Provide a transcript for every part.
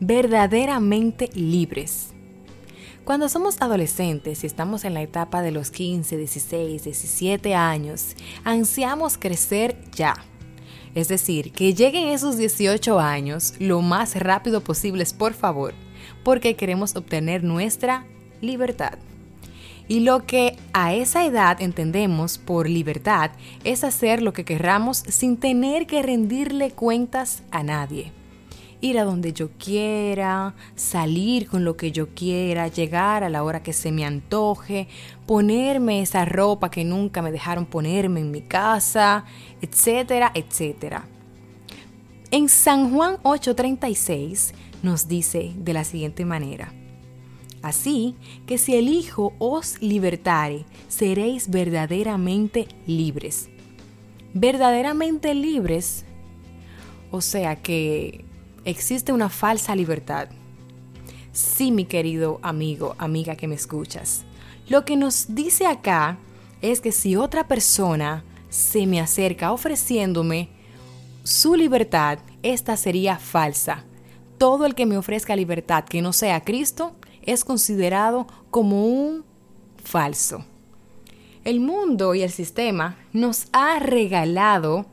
verdaderamente libres. Cuando somos adolescentes y estamos en la etapa de los 15, 16, 17 años, ansiamos crecer ya. Es decir, que lleguen esos 18 años lo más rápido posible, por favor, porque queremos obtener nuestra libertad. Y lo que a esa edad entendemos por libertad es hacer lo que querramos sin tener que rendirle cuentas a nadie. Ir a donde yo quiera, salir con lo que yo quiera, llegar a la hora que se me antoje, ponerme esa ropa que nunca me dejaron ponerme en mi casa, etcétera, etcétera. En San Juan 8:36 nos dice de la siguiente manera. Así que si el Hijo os libertare, seréis verdaderamente libres. Verdaderamente libres, o sea que existe una falsa libertad. Sí, mi querido amigo, amiga que me escuchas. Lo que nos dice acá es que si otra persona se me acerca ofreciéndome su libertad, esta sería falsa. Todo el que me ofrezca libertad que no sea Cristo es considerado como un falso. El mundo y el sistema nos ha regalado,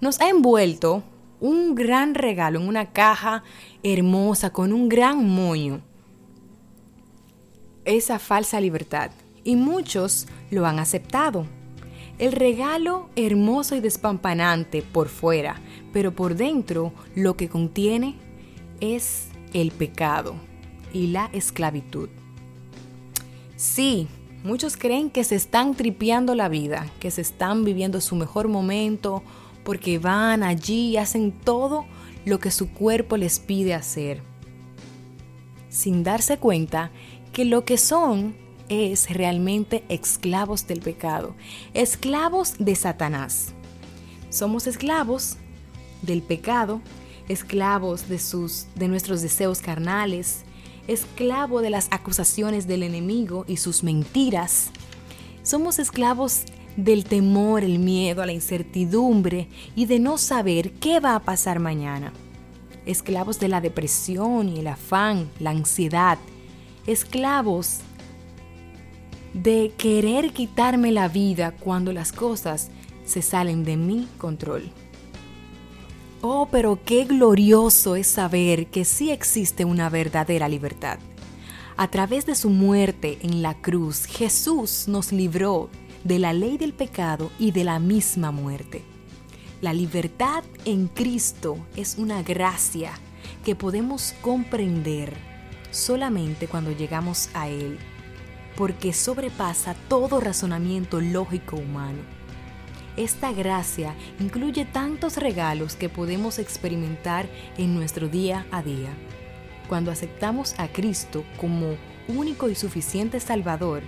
nos ha envuelto un gran regalo en una caja hermosa con un gran moño. Esa falsa libertad. Y muchos lo han aceptado. El regalo hermoso y despampanante por fuera, pero por dentro lo que contiene es el pecado, y la esclavitud. Sí, muchos creen que se están tripeando la vida, que se están viviendo su mejor momento, porque van allí y hacen todo lo que su cuerpo les pide hacer, sin darse cuenta que lo que son es realmente esclavos del pecado, esclavos de Satanás. Somos esclavos del pecado, esclavos de sus de nuestros deseos carnales, esclavo de las acusaciones del enemigo y sus mentiras. Somos esclavos del temor, el miedo, a la incertidumbre y de no saber qué va a pasar mañana. Esclavos de la depresión y el afán, la ansiedad. Esclavos de querer quitarme la vida cuando las cosas se salen de mi control. Oh, pero qué glorioso es saber que sí existe una verdadera libertad. A través de su muerte en la cruz, Jesús nos libró de la ley del pecado y de la misma muerte. La libertad en Cristo es una gracia que podemos comprender solamente cuando llegamos a Él, porque sobrepasa todo razonamiento lógico humano esta gracia incluye tantos regalos que podemos experimentar en nuestro día a día. Cuando aceptamos a Cristo como único y suficiente Salvador,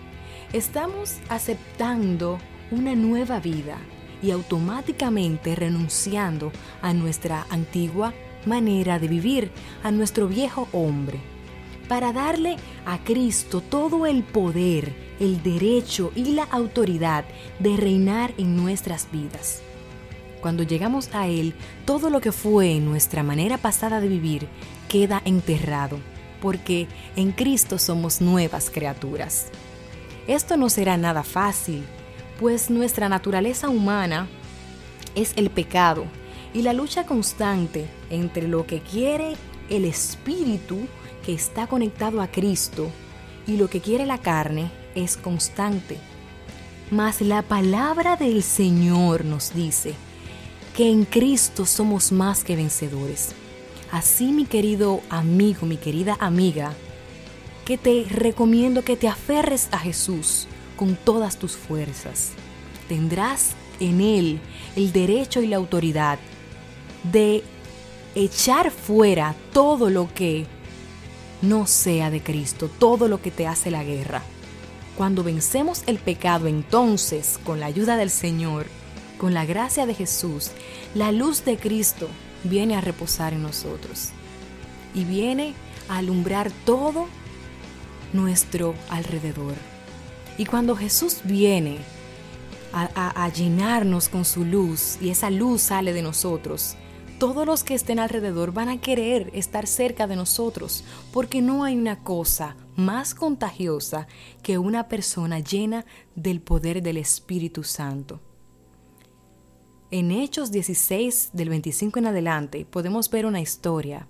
estamos aceptando una nueva vida y automáticamente renunciando a nuestra antigua manera de vivir, a nuestro viejo hombre, para darle a Cristo todo el poder el derecho y la autoridad de reinar en nuestras vidas. Cuando llegamos a Él, todo lo que fue nuestra manera pasada de vivir queda enterrado, porque en Cristo somos nuevas criaturas. Esto no será nada fácil, pues nuestra naturaleza humana es el pecado y la lucha constante entre lo que quiere el espíritu que está conectado a Cristo y lo que quiere la carne es constante. Mas la palabra del Señor nos dice que en Cristo somos más que vencedores. Así mi querido amigo, mi querida amiga, que te recomiendo que te aferres a Jesús con todas tus fuerzas. Tendrás en Él el derecho y la autoridad de echar fuera todo lo que no sea de Cristo, todo lo que te hace la guerra. Cuando vencemos el pecado, entonces, con la ayuda del Señor, con la gracia de Jesús, la luz de Cristo viene a reposar en nosotros y viene a alumbrar todo nuestro alrededor. Y cuando Jesús viene a, llenarnos con su luz y esa luz sale de nosotros, todos los que estén alrededor van a querer estar cerca de nosotros, porque no hay una cosa más contagiosa que una persona llena del poder del Espíritu Santo. En Hechos 16 del 25 en adelante podemos ver una historia,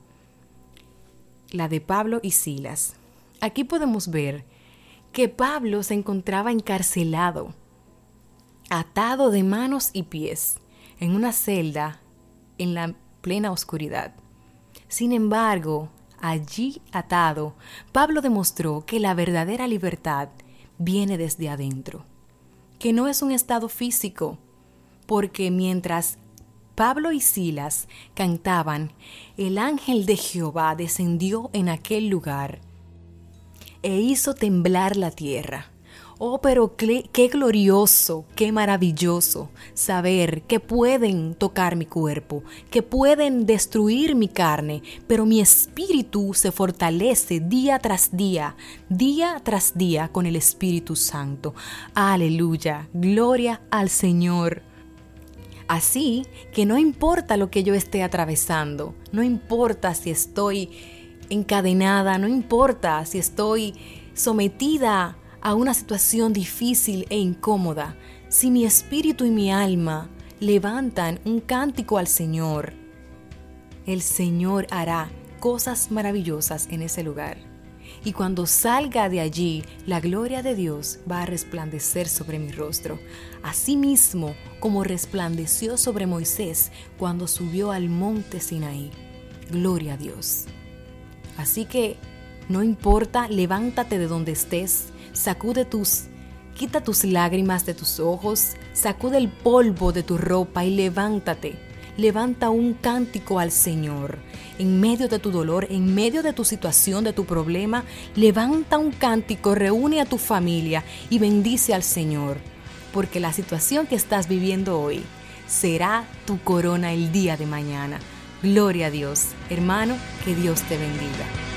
la de Pablo y Silas. Aquí podemos ver que Pablo se encontraba encarcelado, atado de manos y pies, en una celda en la plena oscuridad. Sin embargo, allí atado, Pablo demostró que la verdadera libertad viene desde adentro, que no es un estado físico, porque mientras Pablo y Silas cantaban, el ángel de Jehová descendió en aquel lugar e hizo temblar la tierra. Oh, pero qué, glorioso, qué maravilloso saber que pueden tocar mi cuerpo, que pueden destruir mi carne, pero mi espíritu se fortalece día tras día, día tras día con el Espíritu Santo. Aleluya, gloria al Señor. Así que no importa lo que yo esté atravesando, no importa si estoy encadenada, no importa si estoy sometida a una situación difícil e incómoda, si mi espíritu y mi alma levantan un cántico al Señor, el Señor hará cosas maravillosas en ese lugar. Y cuando salga de allí, la gloria de Dios va a resplandecer sobre mi rostro, asimismo como resplandeció sobre Moisés cuando subió al monte Sinaí. Gloria a Dios. Así que no importa, levántate de donde estés, sacude tus, quita tus lágrimas de tus ojos, sacude el polvo de tu ropa y levántate. Levanta un cántico al Señor. En medio de tu dolor, en medio de tu situación, de tu problema, levanta un cántico, reúne a tu familia y bendice al Señor. Porque la situación que estás viviendo hoy será tu corona el día de mañana. Gloria a Dios. Hermano, que Dios te bendiga.